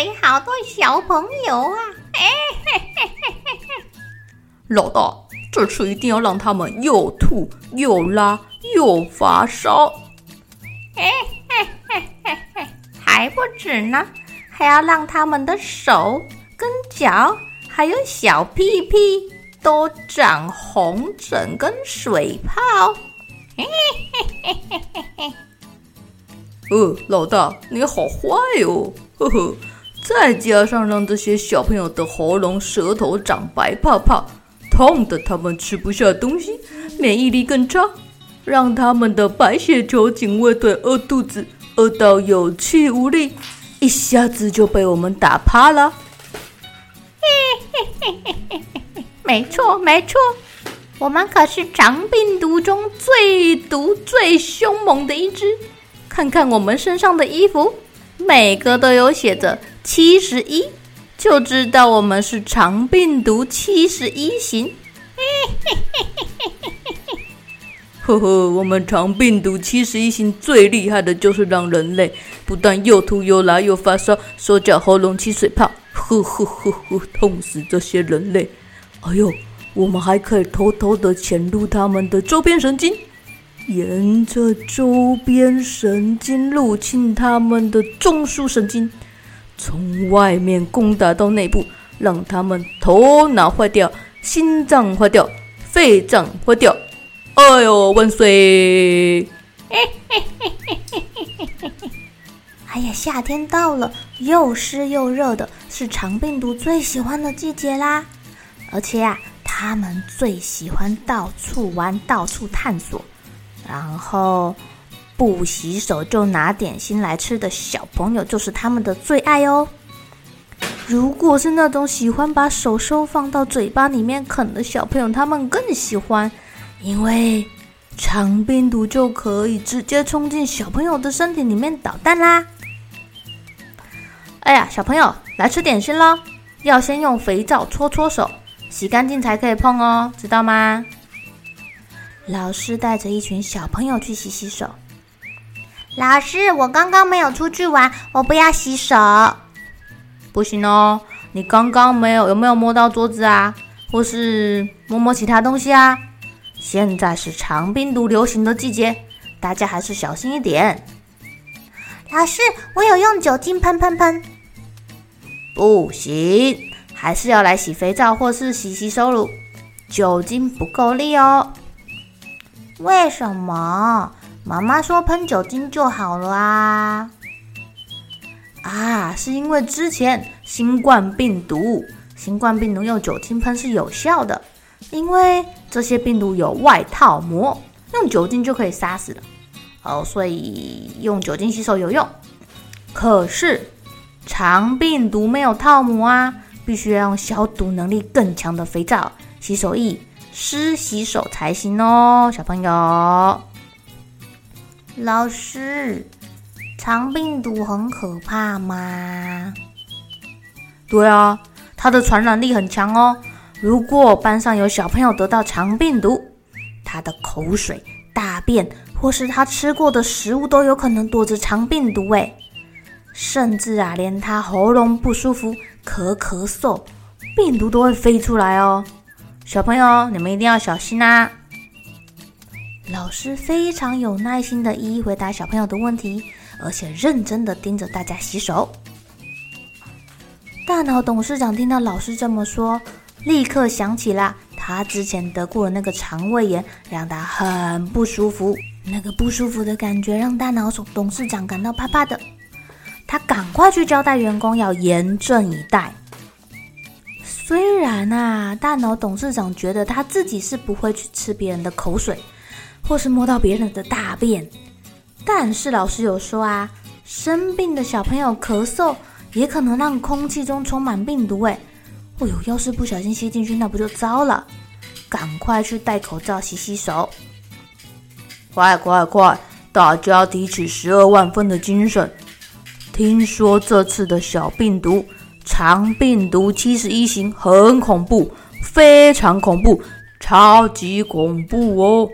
里好多小朋友啊！哎嘿嘿嘿嘿嘿！老大，这次一定要让他们又吐又拉又发烧！哎嘿嘿嘿嘿！还不止呢，还要让他们的手跟脚还有小屁屁都长红疹跟水泡！嘿嘿嘿嘿嘿嘿！呃，老大，你好坏哦！呵呵。再加上让这些小朋友的喉咙、舌头长白泡泡，痛得他们吃不下东西，免疫力更差，让他们的白血球警卫队饿肚子，饿到有气无力，一下子就被我们打趴了。嘿嘿嘿嘿嘿嘿，没错没错，我们可是长病毒中最毒、最凶猛的一只。看看我们身上的衣服，每个都有写着。七十一，就知道我们是长病毒七十一型。呵呵，我们长病毒七十一型最厉害的就是让人类不但又吐又拉又发烧，手脚喉咙起水泡，呵呵呵呵，痛死这些人类！哎呦，我们还可以偷偷的潜入他们的周边神经，沿着周边神经入侵他们的中枢神经。从外面攻打到内部，让他们头脑坏掉、心脏坏掉、肺脏坏掉。哎呦，万岁！哎呀，夏天到了，又湿又热的，是肠病毒最喜欢的季节啦。而且啊，他们最喜欢到处玩、到处探索，然后。不洗手就拿点心来吃的小朋友，就是他们的最爱哦。如果是那种喜欢把手收放到嘴巴里面啃的小朋友，他们更喜欢，因为肠病毒就可以直接冲进小朋友的身体里面捣蛋啦。哎呀，小朋友来吃点心喽，要先用肥皂搓搓手，洗干净才可以碰哦，知道吗？老师带着一群小朋友去洗洗手。老师，我刚刚没有出去玩，我不要洗手。不行哦，你刚刚没有有没有摸到桌子啊？或是摸摸其他东西啊？现在是长病毒流行的季节，大家还是小心一点。老师，我有用酒精喷喷喷。不行，还是要来洗肥皂或是洗洗手乳，酒精不够力哦。为什么？妈妈说喷酒精就好了啊！啊，是因为之前新冠病毒，新冠病毒用酒精喷是有效的，因为这些病毒有外套膜，用酒精就可以杀死了。哦，所以用酒精洗手有用。可是肠病毒没有套膜啊，必须要用消毒能力更强的肥皂、洗手液湿洗手才行哦，小朋友。老师，肠病毒很可怕吗？对啊，它的传染力很强哦。如果班上有小朋友得到肠病毒，他的口水、大便或是他吃过的食物都有可能躲着肠病毒诶。甚至啊，连他喉咙不舒服、咳咳嗽，病毒都会飞出来哦。小朋友，你们一定要小心啊！老师非常有耐心的一一回答小朋友的问题，而且认真的盯着大家洗手。大脑董事长听到老师这么说，立刻想起了他之前得过的那个肠胃炎，让他很不舒服。那个不舒服的感觉让大脑董事长感到怕怕的。他赶快去交代员工要严阵以待。虽然啊，大脑董事长觉得他自己是不会去吃别人的口水，或是摸到别人的大便，但是老师有说啊，生病的小朋友咳嗽也可能让空气中充满病毒。哎，哦呦，要是不小心吸进去，那不就糟了？赶快去戴口罩、洗洗手。快快快！大家提起十二万分的精神。听说这次的小病毒。肠病毒七十一型很恐怖，非常恐怖，超级恐怖哦！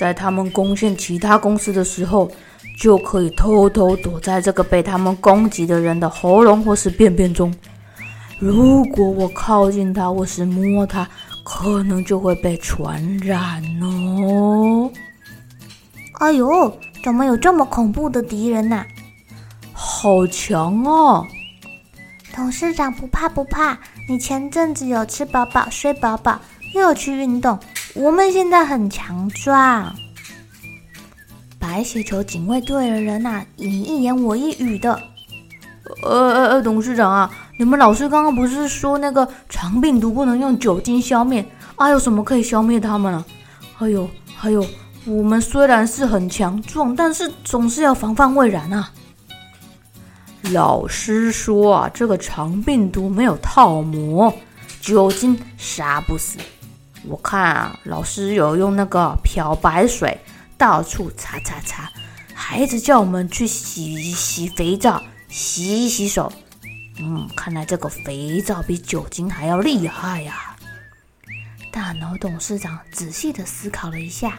在他们攻陷其他公司的时候，就可以偷偷躲在这个被他们攻击的人的喉咙或是便便中。如果我靠近他或是摸他，可能就会被传染哦。哎呦，怎么有这么恐怖的敌人呐？好强啊！董事长不怕不怕，你前阵子有吃饱饱、睡饱饱，又有去运动，我们现在很强壮。白血球警卫队的人呐、你一言我一语的。呃呃呃，董事长啊，你们老师刚刚不是说那个肠病毒不能用酒精消灭？啊，有什么可以消灭他们啊？还有还有，我们虽然是很强壮，但是总是要防范未然啊。老师说啊，这个肠病毒没有套膜，酒精杀不死。我看啊，老师有用那个漂白水到处擦擦擦，孩子叫我们去洗洗肥皂，洗洗手。嗯，看来这个肥皂比酒精还要厉害呀。大脑董事长仔细的思考了一下，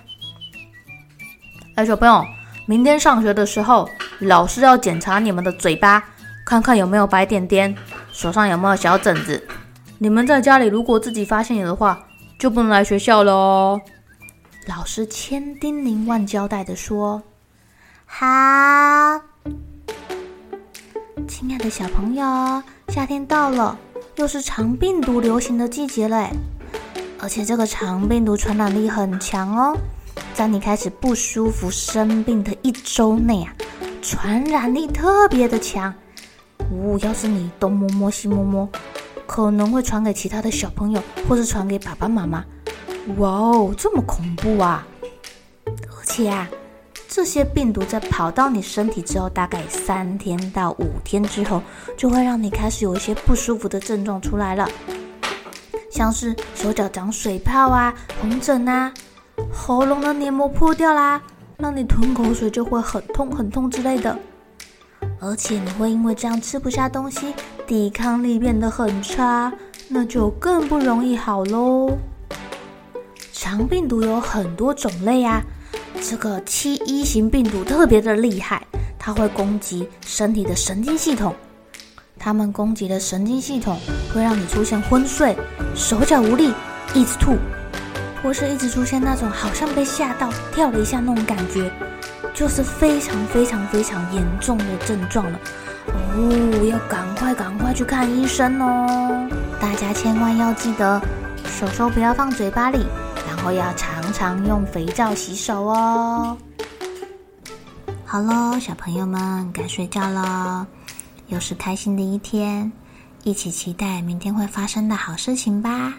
哎，小朋友。明天上学的时候，老师要检查你们的嘴巴，看看有没有白点点，手上有没有小疹子。你们在家里如果自己发现有的话，就不能来学校了哦。老师千叮咛万交代的说：“好，亲爱的小朋友，夏天到了，又是肠病毒流行的季节嘞，而且这个肠病毒传染力很强哦。”在你开始不舒服、生病的一周内啊，传染力特别的强。呜、要是你东摸摸西摸摸，可能会传给其他的小朋友，或是传给爸爸妈妈。哇哦，这么恐怖啊！而且啊，这些病毒在跑到你身体之后，大概三天到五天之后，就会让你开始有一些不舒服的症状出来了，像是手脚长水泡啊、红疹啊。喉咙的黏膜破掉啦，让你吞口水就会很痛很痛之类的，而且你会因为这样吃不下东西，抵抗力变得很差，那就更不容易好喽。肠病毒有很多种类啊，这个七一型病毒特别的厉害，它会攻击身体的神经系统，它们攻击的神经系统会让你出现昏睡、手脚无力、一直吐。或是一直出现那种好像被吓到跳了一下那种感觉，就是非常非常非常严重的症状了哦，要赶快赶快去看医生哦！大家千万要记得，手手不要放嘴巴里，然后要常常用肥皂洗手哦。好喽，小朋友们该睡觉了，又是开心的一天，一起期待明天会发生的好事情吧。